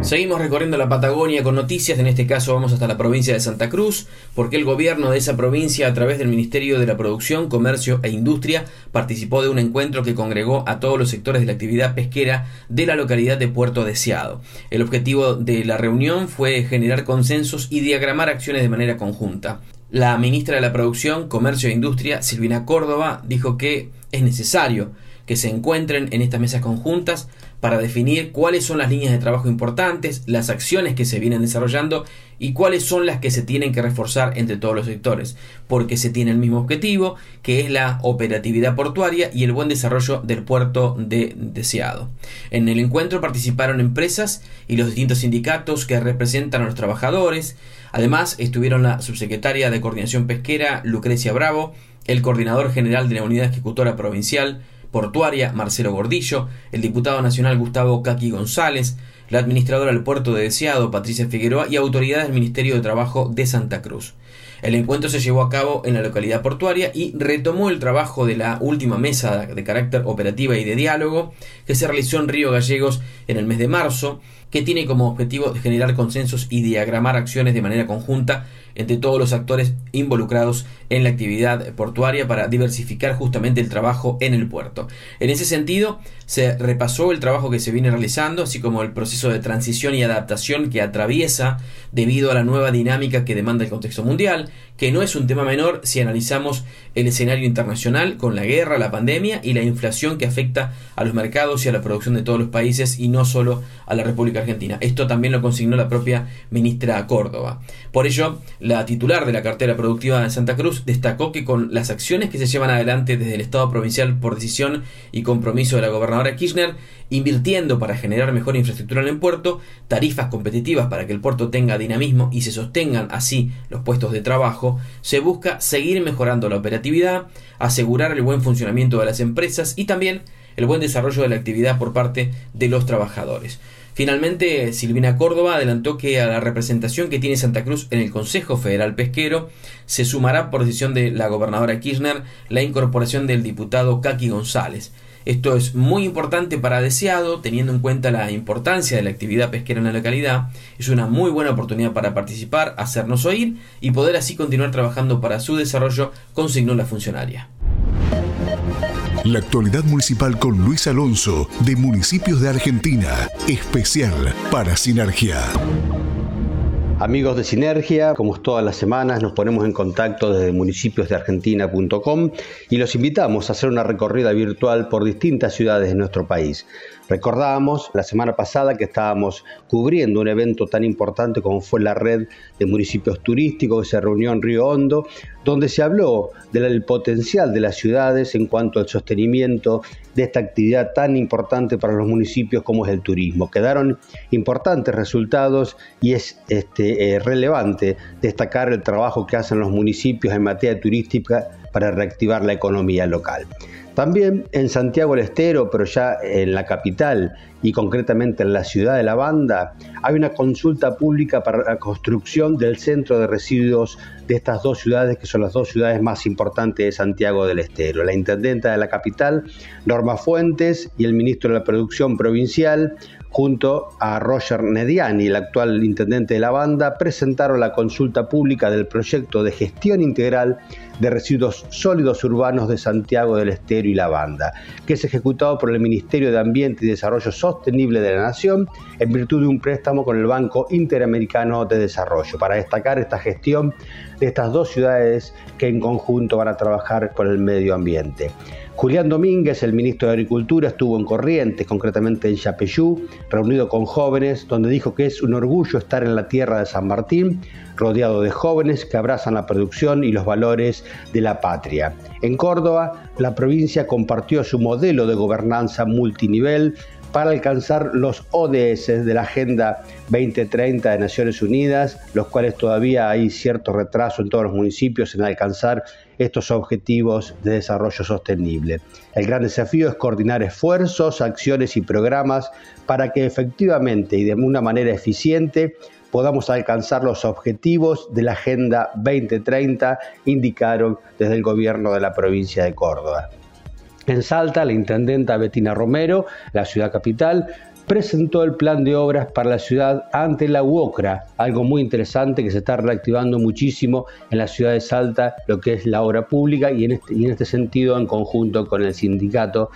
Seguimos recorriendo la Patagonia con noticias, en este caso vamos hasta la provincia de Santa Cruz, porque el gobierno de esa provincia, a través del Ministerio de la Producción, Comercio e Industria, participó de un encuentro que congregó a todos los sectores de la actividad pesquera de la localidad de Puerto Deseado. El objetivo de la reunión fue generar consensos y diagramar acciones de manera conjunta. La ministra de la Producción, Comercio e Industria, Silvina Córdoba, dijo que es necesario que se encuentren en estas mesas conjuntas para definir cuáles son las líneas de trabajo importantes, las acciones que se vienen desarrollando y cuáles son las que se tienen que reforzar entre todos los sectores, porque se tiene el mismo objetivo, que es la operatividad portuaria y el buen desarrollo del puerto de Deseado. En el encuentro participaron empresas y los distintos sindicatos que representan a los trabajadores, además estuvieron la subsecretaria de Coordinación Pesquera, Lucrecia Bravo, el coordinador general de la Unidad Ejecutora Provincial, portuaria Marcelo Gordillo, el diputado nacional Gustavo Caqui González, la administradora del puerto de Deseado Patricia Figueroa y autoridades del Ministerio de Trabajo de Santa Cruz. El encuentro se llevó a cabo en la localidad portuaria y retomó el trabajo de la última mesa de carácter operativa y de diálogo que se realizó en Río Gallegos en el mes de marzo, que tiene como objetivo generar consensos y diagramar acciones de manera conjunta entre todos los actores involucrados en la actividad portuaria para diversificar justamente el trabajo en el puerto. En ese sentido, se repasó el trabajo que se viene realizando, así como el proceso de transición y adaptación que atraviesa debido a la nueva dinámica que demanda el contexto mundial, que no es un tema menor si analizamos el escenario internacional con la guerra, la pandemia y la inflación que afecta a los mercados y a la producción de todos los países y no solo a la República Argentina. Esto también lo consignó la propia ministra Córdoba. Por ello, la titular de la cartera productiva de Santa Cruz destacó que con las acciones que se llevan adelante desde el Estado provincial por decisión y compromiso de la gobernadora Kirchner, invirtiendo para generar mejor infraestructura en el puerto, tarifas competitivas para que el puerto tenga dinamismo y se sostengan así los puestos de trabajo, se busca seguir mejorando la operatividad, asegurar el buen funcionamiento de las empresas y también el buen desarrollo de la actividad por parte de los trabajadores. Finalmente, Silvina Córdoba adelantó que a la representación que tiene Santa Cruz en el Consejo Federal Pesquero se sumará por decisión de la gobernadora Kirchner la incorporación del diputado Kaki González. Esto es muy importante para Deseado, teniendo en cuenta la importancia de la actividad pesquera en la localidad. Es una muy buena oportunidad para participar, hacernos oír y poder así continuar trabajando para su desarrollo, consignó la funcionaria. La actualidad municipal con Luis Alonso, de Municipios de Argentina, especial para Sinergia. Amigos de Sinergia, como todas las semanas nos ponemos en contacto desde municipiosdeargentina.com y los invitamos a hacer una recorrida virtual por distintas ciudades de nuestro país. Recordábamos la semana pasada que estábamos cubriendo un evento tan importante como fue la red de municipios turísticos que se reunió en Río Hondo, donde se habló del potencial de las ciudades en cuanto al sostenimiento de esta actividad tan importante para los municipios como es el turismo. Quedaron importantes resultados y es este, eh, relevante destacar el trabajo que hacen los municipios en materia turística para reactivar la economía local. También en Santiago del Estero, pero ya en la capital y concretamente en la ciudad de La Banda, hay una consulta pública para la construcción del centro de residuos de estas dos ciudades, que son las dos ciudades más importantes de Santiago del Estero. La intendenta de la capital, Norma Fuentes, y el ministro de la Producción Provincial, junto a Roger Nediani, el actual intendente de la banda, presentaron la consulta pública del proyecto de gestión integral de residuos sólidos urbanos de Santiago del Estero y la banda, que es ejecutado por el Ministerio de Ambiente y Desarrollo Sostenible de la Nación en virtud de un préstamo con el Banco Interamericano de Desarrollo, para destacar esta gestión de estas dos ciudades que en conjunto van a trabajar por el medio ambiente. Julián Domínguez, el ministro de Agricultura, estuvo en Corrientes, concretamente en Chapeyú, reunido con jóvenes, donde dijo que es un orgullo estar en la tierra de San Martín, rodeado de jóvenes que abrazan la producción y los valores de la patria. En Córdoba, la provincia compartió su modelo de gobernanza multinivel para alcanzar los ODS de la Agenda 2030 de Naciones Unidas, los cuales todavía hay cierto retraso en todos los municipios en alcanzar estos objetivos de desarrollo sostenible. El gran desafío es coordinar esfuerzos, acciones y programas para que efectivamente y de una manera eficiente podamos alcanzar los objetivos de la Agenda 2030 indicaron desde el gobierno de la provincia de Córdoba. En Salta, la intendenta Betina Romero, la ciudad capital, presentó el plan de obras para la ciudad ante la UOCRA, algo muy interesante que se está reactivando muchísimo en la ciudad de Salta, lo que es la obra pública y en este, y en este sentido en conjunto con el sindicato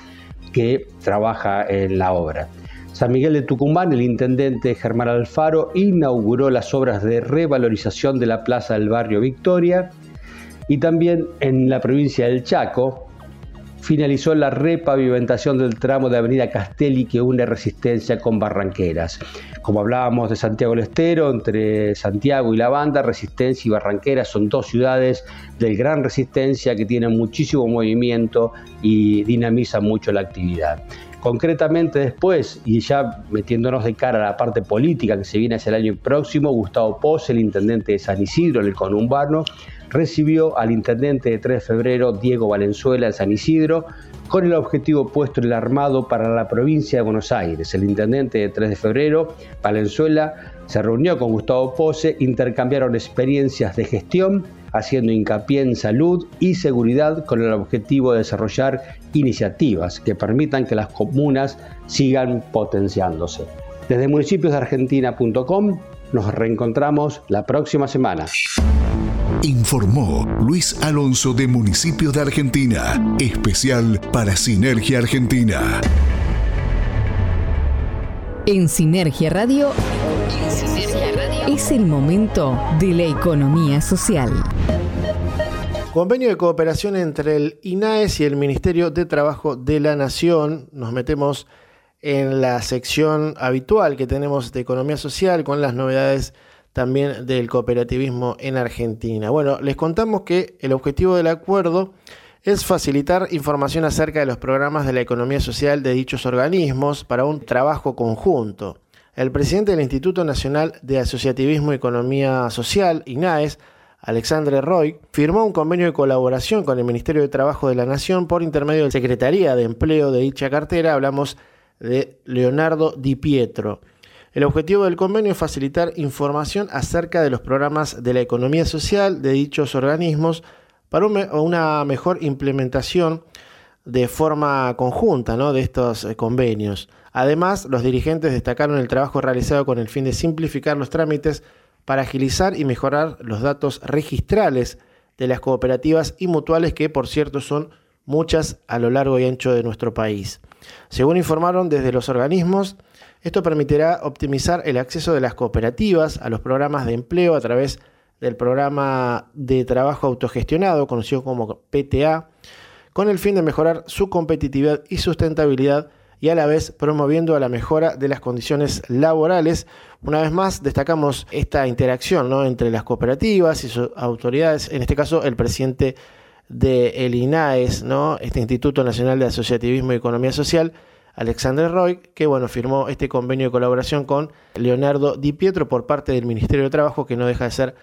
que trabaja en la obra. San Miguel de Tucumán, el intendente Germán Alfaro inauguró las obras de revalorización de la plaza del barrio Victoria y también en la provincia del Chaco, finalizó la repavimentación del tramo de Avenida Castelli que une Resistencia con Barranqueras. Como hablábamos de Santiago del Estero, entre Santiago y La Banda, Resistencia y Barranqueras son dos ciudades de gran resistencia que tienen muchísimo movimiento y dinamizan mucho la actividad. Concretamente después, y ya metiéndonos de cara a la parte política que se viene hacia el año próximo, Gustavo Pose, el intendente de San Isidro, en el conurbano, recibió al intendente de 3 de febrero, Diego Valenzuela, en San Isidro, con el objetivo puesto en el armado para la provincia de Buenos Aires. El intendente de 3 de febrero, Valenzuela, se reunió con Gustavo Pose, intercambiaron experiencias de gestión, haciendo hincapié en salud y seguridad con el objetivo de desarrollar iniciativas que permitan que las comunas sigan potenciándose. Desde municipiosdeargentina.com nos reencontramos la próxima semana. Informó Luis Alonso de Municipios de Argentina, especial para Sinergia Argentina. En Sinergia Radio es el momento de la economía social. Convenio de cooperación entre el INAES y el Ministerio de Trabajo de la Nación. Nos metemos en la sección habitual que tenemos de economía social con las novedades también del cooperativismo en Argentina. Bueno, les contamos que el objetivo del acuerdo es facilitar información acerca de los programas de la economía social de dichos organismos para un trabajo conjunto. El presidente del Instituto Nacional de Asociativismo y Economía Social, INAES, Alexandre Roy, firmó un convenio de colaboración con el Ministerio de Trabajo de la Nación por intermedio de la Secretaría de Empleo de dicha cartera. Hablamos de Leonardo Di Pietro. El objetivo del convenio es facilitar información acerca de los programas de la economía social de dichos organismos para una mejor implementación de forma conjunta de estos eh, convenios. Además, los dirigentes destacaron el trabajo realizado con el fin de simplificar los trámites para agilizar y mejorar los datos registrales de las cooperativas y mutuales que, por cierto, son muchas a lo largo y ancho de nuestro país. Según informaron desde los organismos, esto permitirá optimizar el acceso de las cooperativas a los programas de empleo a través del programa de trabajo autogestionado, conocido como PTA, con el fin de mejorar su competitividad y sustentabilidad y a la vez promoviendo la mejora de las condiciones laborales. Una vez más, destacamos esta interacción ¿no? entre las cooperativas y sus autoridades, en este caso el presidente del INAES, ¿no? este Instituto Nacional de Asociativismo y Economía Social, Alexander Roy, que bueno, firmó este convenio de colaboración con Leonardo Di Pietro por parte del Ministerio de Trabajo, que no deja de ser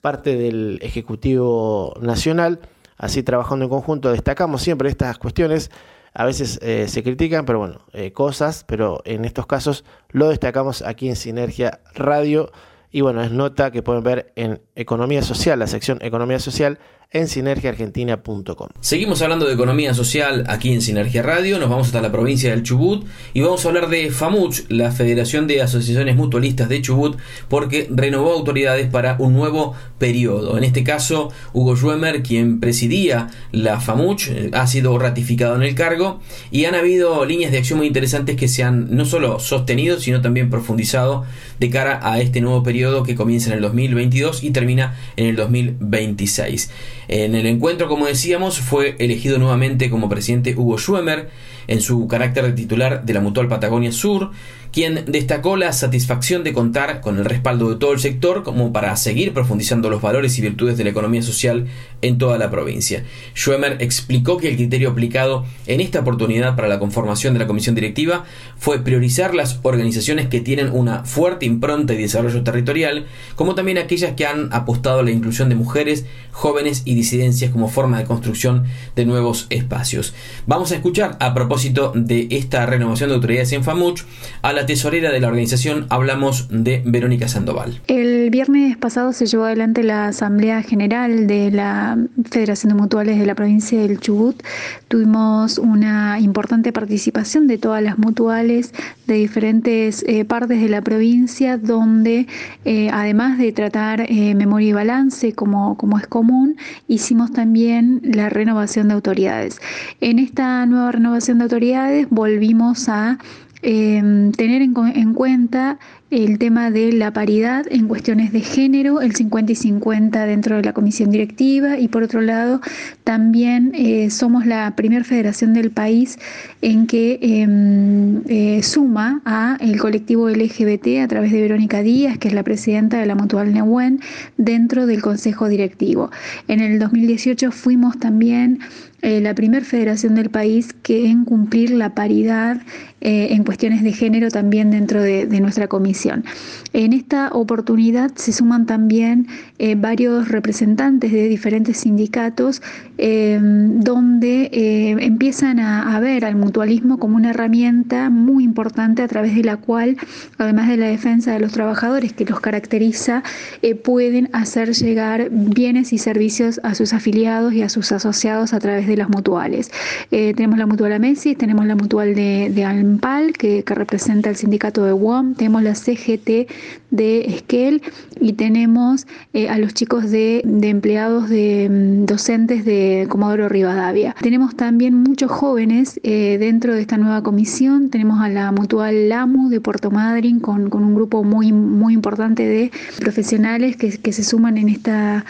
parte del Ejecutivo Nacional. Así trabajando en conjunto, destacamos siempre estas cuestiones. A veces eh, se critican, pero bueno, eh, cosas, pero en estos casos lo destacamos aquí en Sinergia Radio. Y bueno, es nota que pueden ver en Economía Social, la sección Economía Social, en sinergiaargentina.com. Seguimos hablando de economía social aquí en Sinergia Radio, nos vamos hasta la provincia del Chubut y vamos a hablar de FAMUCH, la Federación de Asociaciones Mutualistas de Chubut, porque renovó autoridades para un nuevo periodo. En este caso, Hugo Schwemmer, quien presidía la FAMUCH, ha sido ratificado en el cargo y han habido líneas de acción muy interesantes que se han no solo sostenido, sino también profundizado de cara a este nuevo periodo que comienza en el 2022 y termina en el 2026. En el encuentro, como decíamos, fue elegido nuevamente como presidente Hugo Schwemmer en su carácter de titular de la Mutual Patagonia Sur, quien destacó la satisfacción de contar con el respaldo de todo el sector como para seguir profundizando los valores y virtudes de la economía social en toda la provincia. Schwemmer explicó que el criterio aplicado en esta oportunidad para la conformación de la comisión directiva fue priorizar las organizaciones que tienen una fuerte impronta y desarrollo territorial, como también aquellas que han apostado a la inclusión de mujeres, jóvenes y disidencias como forma de construcción de nuevos espacios. Vamos a escuchar a propósito de esta renovación de autoridades en FAMUCH a la tesorera de la organización hablamos de Verónica Sandoval. El viernes pasado se llevó adelante la Asamblea General de la Federación de Mutuales de la provincia del Chubut. Tuvimos una importante participación de todas las mutuales de diferentes eh, partes de la provincia, donde eh, además de tratar eh, memoria y balance como, como es común, hicimos también la renovación de autoridades. En esta nueva renovación de autoridades volvimos a Em, tener en, cuenta el tema de la paridad en cuestiones de género, el 50 y 50 dentro de la comisión directiva y por otro lado también eh, somos la primera federación del país en que em, eh, suma a el colectivo LGBT a través de Verónica Díaz, que es la presidenta de la Mutual Nehuen, dentro del consejo directivo. En el 2018 fuimos también eh, la primera federación del país que en cumplir la paridad en cuestiones de género también dentro de, nuestra comisión. En esta oportunidad se suman también eh, varios representantes de diferentes sindicatos donde empiezan a, a, ver al mutualismo como una herramienta muy importante a través de la cual, además de la defensa de los trabajadores que los caracteriza, pueden hacer llegar bienes y servicios a sus afiliados y a sus asociados a través de las mutuales. Eh, tenemos la mutual Amesis, tenemos la mutual de, de Almpal, que, representa el sindicato de WOM, tenemos la CGT de Esquel y tenemos eh, a los chicos de, empleados de mm, docentes de Comodoro Rivadavia. Tenemos también muchos jóvenes eh, dentro de esta nueva comisión, tenemos a la mutual LAMU de Puerto Madryn con, un grupo muy, muy importante de profesionales que, que se suman en esta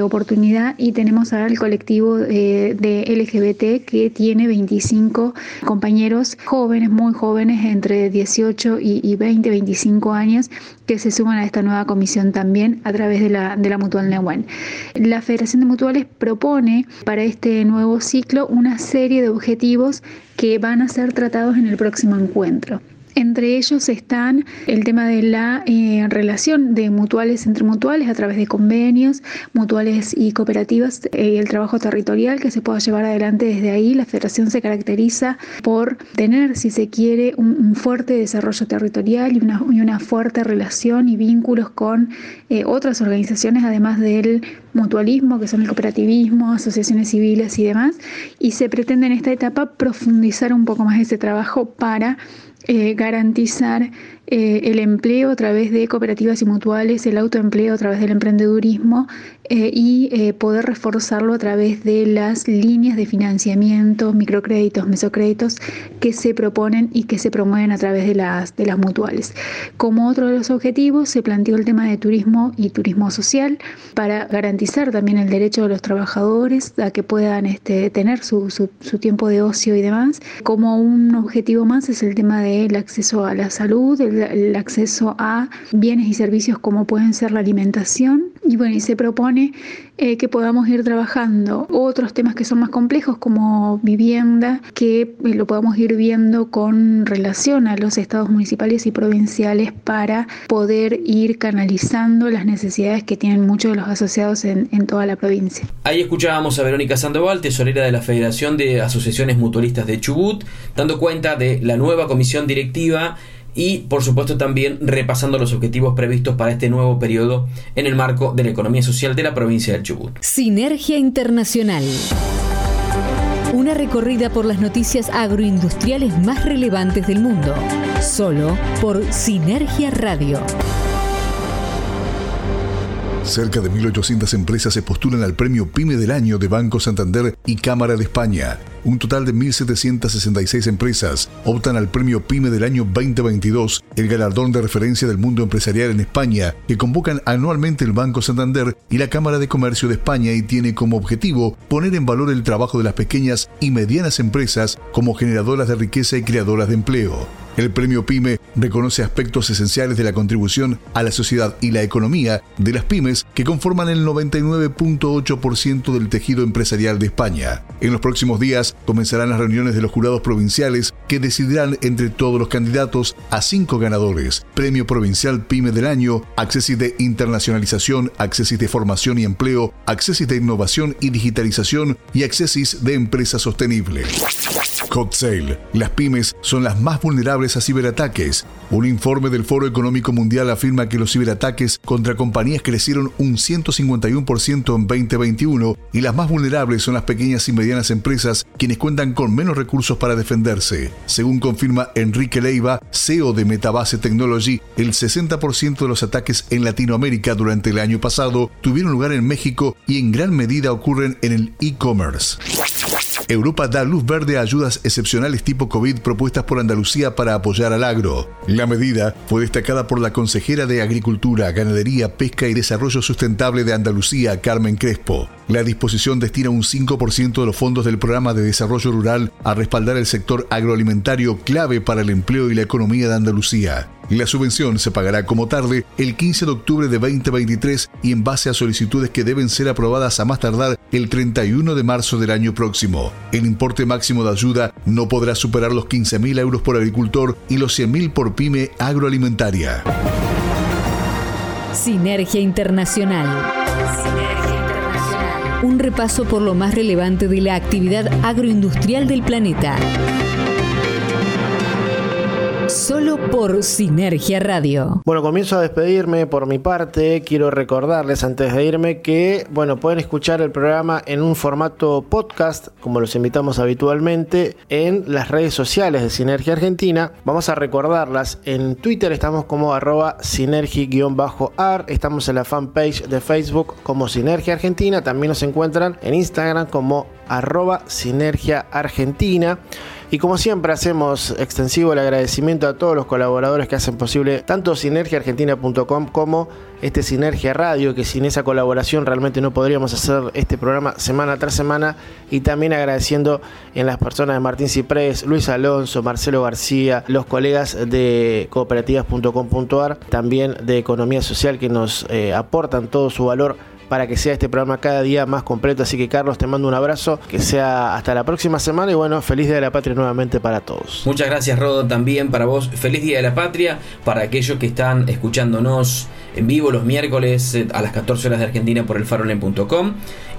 oportunidad y tenemos al colectivo de LGBT que tiene 25 compañeros jóvenes, muy jóvenes, entre 18 y, 20, 25 años, que se suman a esta nueva comisión también a través de la, de la Mutual Nehuén. La Federación de Mutuales propone para este nuevo ciclo una serie de objetivos que van a ser tratados en el próximo encuentro. Entre ellos están el tema de la eh, relación de mutuales entre mutuales a través de convenios, mutuales y cooperativas y el trabajo territorial que se pueda llevar adelante desde ahí. La federación se caracteriza por tener, si se quiere, un, fuerte desarrollo territorial y una, y una, fuerte relación y vínculos con eh, otras organizaciones, además del mutualismo, que son el cooperativismo, asociaciones civiles y demás. Y se pretende en esta etapa profundizar un poco más ese trabajo para eh, garantizar eh, el empleo a través de cooperativas y mutuales, el autoempleo a través del emprendedurismo eh, y eh, poder reforzarlo a través de las líneas de financiamiento, microcréditos, mesocréditos que se proponen y que se promueven a través de las, de las mutuales. Como otro de los objetivos se planteó el tema de turismo y turismo social para garantizar también el derecho de los trabajadores a que puedan este, tener su, su tiempo de ocio y demás. Como un objetivo más es el tema del acceso a la salud, el el acceso a bienes y servicios como pueden ser la alimentación. Y bueno, y se propone eh, que podamos ir trabajando otros temas que son más complejos como vivienda, que eh, lo podamos ir viendo con relación a los estados municipales y provinciales para poder ir canalizando las necesidades que tienen muchos de los asociados en, en toda la provincia. Ahí escuchábamos a Verónica Sandoval, tesorera de la Federación de Asociaciones Mutualistas de Chubut, dando cuenta de la nueva comisión directiva y por supuesto también repasando los objetivos previstos para este nuevo periodo en el marco de la economía social de la provincia del Chubut. Sinergia Internacional. Una recorrida por las noticias agroindustriales más relevantes del mundo, solo por Sinergia Radio. Cerca de 1.800 empresas se postulan al premio PYME del año de Banco Santander y Cámara de España. Un total de 1.766 empresas optan al premio PYME del año 2022, el galardón de referencia del mundo empresarial en España, que convocan anualmente el Banco Santander y la Cámara de Comercio de España y tiene como objetivo poner en valor el trabajo de las pequeñas y medianas empresas como generadoras de riqueza y creadoras de empleo. El premio PYME reconoce aspectos esenciales de la contribución a la sociedad y la economía de las pymes que conforman el 99.8% del tejido empresarial de España. En los próximos días comenzarán las reuniones de los jurados provinciales que decidirán entre todos los candidatos a cinco ganadores. Premio Provincial PYME del Año, Accesis de Internacionalización, Accesis de Formación y Empleo, Accesis de Innovación y Digitalización y Accesis de Empresa Sostenible. Hot. Las pymes son las más vulnerables a ciberataques. Un informe del Foro Económico Mundial afirma que los ciberataques contra compañías crecieron un 151% en 2021 y las más vulnerables son las pequeñas y medianas empresas quienes cuentan con menos recursos para defenderse. Según confirma Enrique Leiva, CEO de Metabase Technology, el 60% de los ataques en Latinoamérica durante el año pasado tuvieron lugar en México y en gran medida ocurren en el e-commerce. Europa da luz verde a ayudas excepcionales tipo COVID propuestas por Andalucía para apoyar al agro. La medida fue destacada por la consejera de Agricultura, Ganadería, Pesca y Desarrollo Sustentable de Andalucía, Carmen Crespo. La disposición destina un 5% de los fondos del programa de desarrollo rural a respaldar el sector agroalimentario clave para el empleo y la economía de Andalucía. La subvención se pagará como tarde el 15 de octubre de 2023 y en base a solicitudes que deben ser aprobadas a más tardar el 31 de marzo del año próximo. El importe máximo de ayuda no podrá superar los 15.000 euros por agricultor y los 100.000 por pyme agroalimentaria. Sinergia Internacional. Un repaso por lo más relevante de la actividad agroindustrial del planeta solo por Sinergia Radio. Bueno, comienzo a despedirme por mi parte. Quiero recordarles antes de irme que, bueno, pueden escuchar el programa en un formato podcast, como los invitamos habitualmente, en las redes sociales de Sinergia Argentina. Vamos a recordarlas. En Twitter estamos como arroba sinergi-ar. Estamos en la fanpage de Facebook como Sinergia Argentina. También nos encuentran en Instagram como arroba Sinergia. Y como siempre hacemos extensivo el agradecimiento a todos los colaboradores que hacen posible tanto sinergiaargentina.com como este Sinergia Radio, que sin esa colaboración realmente no podríamos hacer este programa semana tras semana. Y también agradeciendo en las personas de Martín Ciprés, Luis Alonso, Marcelo García, los colegas de cooperativas.com.ar, también de Economía Social que nos eh, aportan todo su valor para que sea este programa cada día más completo. Así que Carlos, te mando un abrazo, que sea hasta la próxima semana y bueno, feliz Día de la Patria nuevamente para todos. Muchas gracias Rodo también para vos. Feliz Día de la Patria para aquellos que están escuchándonos en vivo los miércoles eh, a las 14 horas de Argentina por el farolen.com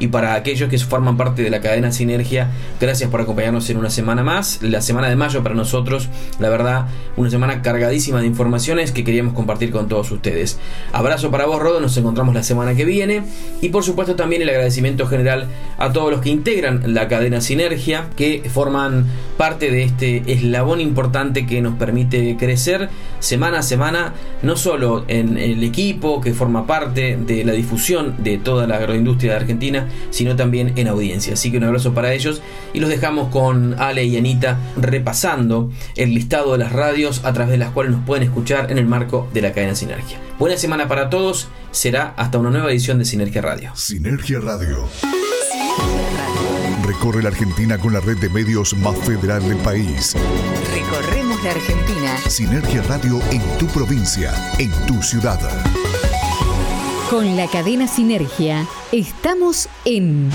y para aquellos que forman parte de la cadena Sinergia, gracias por acompañarnos en una semana más. La semana de mayo para nosotros, la verdad, una semana cargadísima de informaciones que queríamos compartir con todos ustedes. Abrazo para vos, Rodo, nos encontramos la semana que viene y por supuesto también el agradecimiento general a todos los que integran la cadena Sinergia, que forman parte de este eslabón importante que nos permite crecer semana a semana, no solo en el equipo que forma parte de la difusión de toda la agroindustria de Argentina, sino también en audiencia. Así que un abrazo para ellos y los dejamos con Ale y Anita repasando el listado de las radios a través de las cuales nos pueden escuchar en el marco de la cadena Sinergia. Buena semana para todos, será hasta una nueva edición de Sinergia Radio. Sinergia Radio. Recorre la Argentina con la red de medios más federal del país. Recorremos la Argentina. Sinergia Radio en tu provincia, en tu ciudad. Con la cadena Sinergia estamos en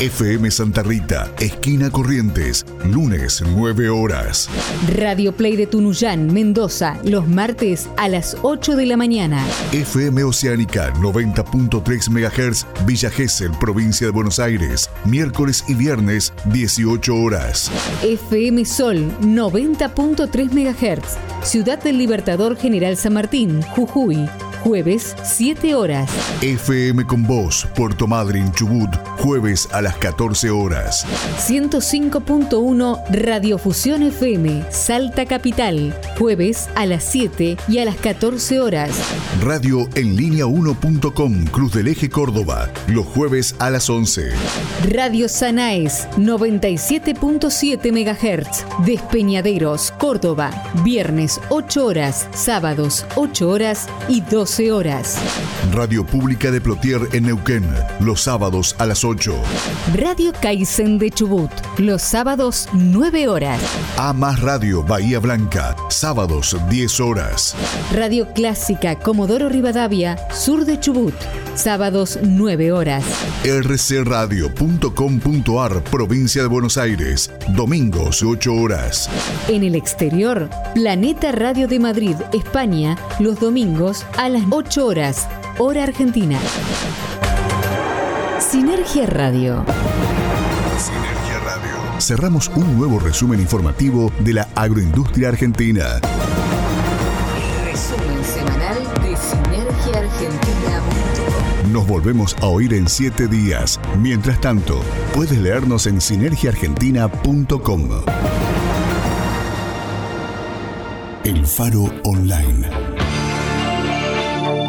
FM Santa Rita, esquina Corrientes, lunes 9 horas. Radio Play de Tunuyán, Mendoza, los martes a las 8 de la mañana. FM Oceánica 90.3 MHz, Villa Gesell, provincia de Buenos Aires, miércoles y viernes 18 horas. FM Sol 90.3 MHz, Ciudad del Libertador General San Martín, Jujuy jueves 7 horas. FM con Voz, Puerto Madryn, Chubut, jueves a las 14 horas. 105.1 Radiofusión FM, Salta Capital, jueves a las 7 y a las 14 horas. Radio en línea 1.com, Cruz del Eje Córdoba, los jueves a las 11. Radio Sanaes, 97.7 MHz, Despeñaderos, Córdoba, viernes 8 horas, sábados 8 horas y 12 horas. Radio Pública de Plotier en Neuquén, los sábados a las 8. Radio Kaizen de Chubut, los sábados 9 horas. A más Radio Bahía Blanca, sábados 10 horas. Radio Clásica Comodoro Rivadavia, sur de Chubut, sábados 9 horas. rcradio.com.ar, provincia de Buenos Aires, domingos 8 horas. En el exterior, Planeta Radio de Madrid, España, los domingos a las 8 horas, hora argentina. Sinergia Radio. Sinergia Radio. Cerramos un nuevo resumen informativo de la agroindustria argentina. El resumen semanal de Sinergia Argentina. Nos volvemos a oír en siete días. Mientras tanto, puedes leernos en sinergiaargentina.com. El Faro Online.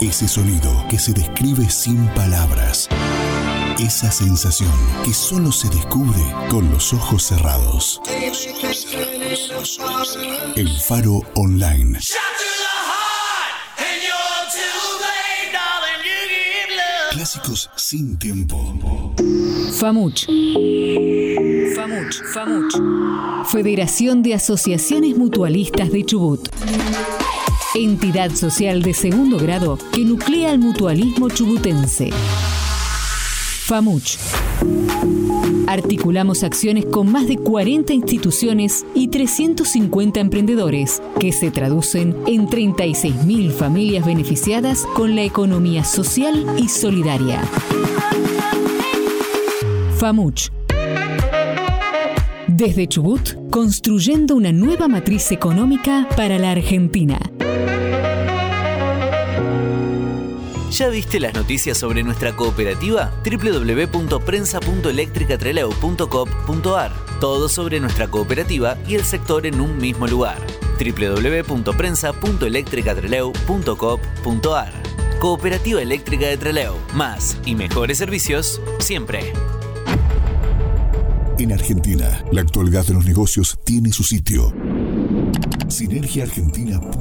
Ese sonido que se describe sin palabras Esa sensación que solo se descubre con los ojos cerrados. El Faro Online. Clásicos sin tiempo. FAMUCH. FAMUCH. FAMUCH. Federación de Asociaciones Mutualistas de Chubut. Entidad social de segundo grado que nuclea el mutualismo chubutense. FAMUCH. Articulamos acciones con más de 40 instituciones y 350 emprendedores, que se traducen en 36.000 familias beneficiadas con la economía social y solidaria. FAMUCH. Desde Chubut, construyendo una nueva matriz económica para la Argentina. ¿Ya viste las noticias sobre nuestra cooperativa? www.prensa.electricatreleu.com.ar Todo sobre nuestra cooperativa y el sector en un mismo lugar. www.prensa.electricatreleu.com.ar Cooperativa Eléctrica de Treleu. Más y mejores servicios siempre. En Argentina, la actualidad de los negocios tiene su sitio. Sinergiaargentina.com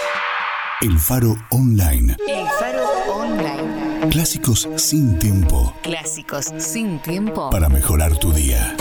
El Faro Online. El Faro Online. Clásicos sin tiempo Clásicos sin tiempo. para mejorar tu día.